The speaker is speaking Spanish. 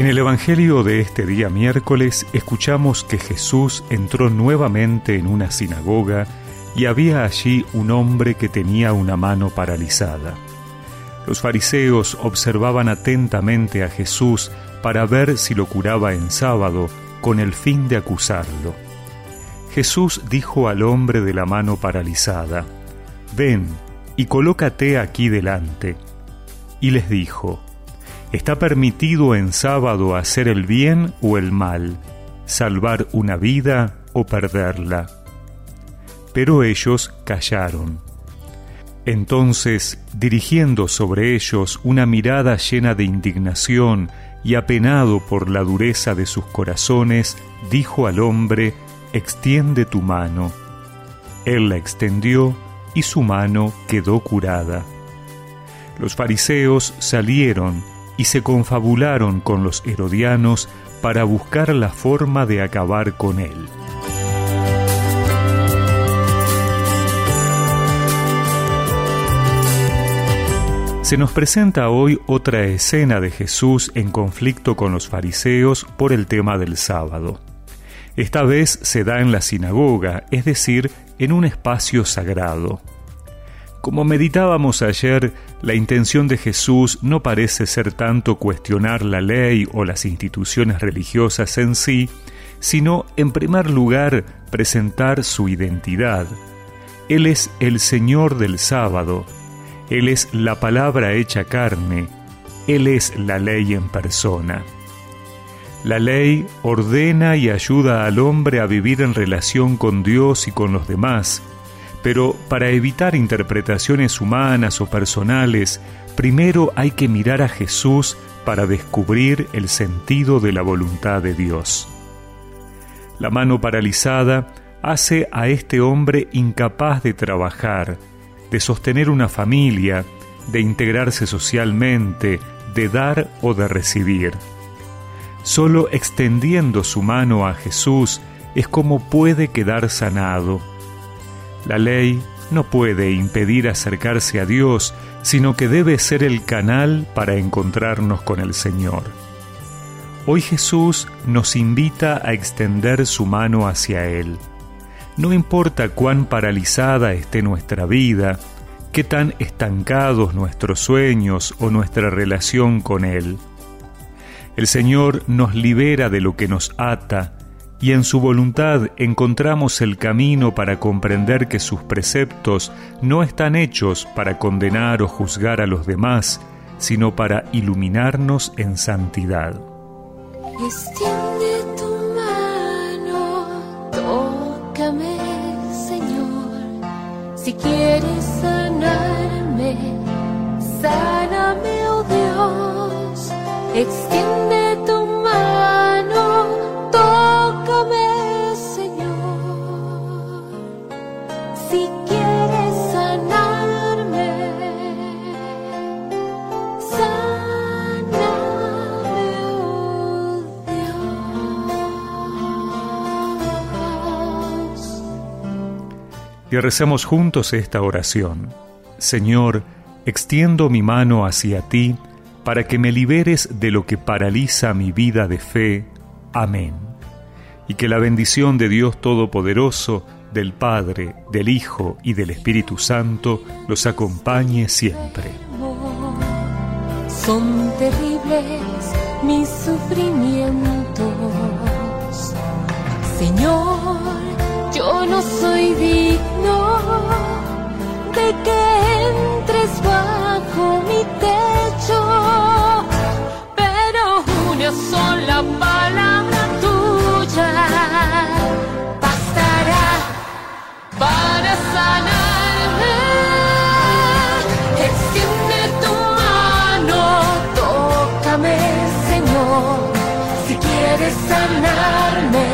En el Evangelio de este día miércoles escuchamos que Jesús entró nuevamente en una sinagoga y había allí un hombre que tenía una mano paralizada. Los fariseos observaban atentamente a Jesús para ver si lo curaba en sábado con el fin de acusarlo. Jesús dijo al hombre de la mano paralizada, Ven y colócate aquí delante. Y les dijo, Está permitido en sábado hacer el bien o el mal, salvar una vida o perderla. Pero ellos callaron. Entonces, dirigiendo sobre ellos una mirada llena de indignación y apenado por la dureza de sus corazones, dijo al hombre, Extiende tu mano. Él la extendió y su mano quedó curada. Los fariseos salieron y se confabularon con los herodianos para buscar la forma de acabar con él. Se nos presenta hoy otra escena de Jesús en conflicto con los fariseos por el tema del sábado. Esta vez se da en la sinagoga, es decir, en un espacio sagrado. Como meditábamos ayer, la intención de Jesús no parece ser tanto cuestionar la ley o las instituciones religiosas en sí, sino, en primer lugar, presentar su identidad. Él es el Señor del sábado, Él es la palabra hecha carne, Él es la ley en persona. La ley ordena y ayuda al hombre a vivir en relación con Dios y con los demás, pero para evitar interpretaciones humanas o personales, primero hay que mirar a Jesús para descubrir el sentido de la voluntad de Dios. La mano paralizada hace a este hombre incapaz de trabajar, de sostener una familia, de integrarse socialmente, de dar o de recibir. Solo extendiendo su mano a Jesús es como puede quedar sanado la ley no puede impedir acercarse a Dios, sino que debe ser el canal para encontrarnos con el Señor. Hoy Jesús nos invita a extender su mano hacia Él. No importa cuán paralizada esté nuestra vida, qué tan estancados nuestros sueños o nuestra relación con Él. El Señor nos libera de lo que nos ata y en su voluntad encontramos el camino para comprender que sus preceptos no están hechos para condenar o juzgar a los demás, sino para iluminarnos en santidad. Extiende tu mano, Señor, si quieres sanarme, sáname, oh Dios, extiende y recemos juntos esta oración. Señor, extiendo mi mano hacia ti para que me liberes de lo que paraliza mi vida de fe. Amén. Y que la bendición de Dios Todopoderoso, del Padre, del Hijo y del Espíritu Santo los acompañe siempre. Son terribles mis sufrimientos, Señor yo no soy que entres bajo mi techo, pero una sola palabra tuya bastará para sanarme. Extiende tu mano, tócame, Señor, si quieres sanarme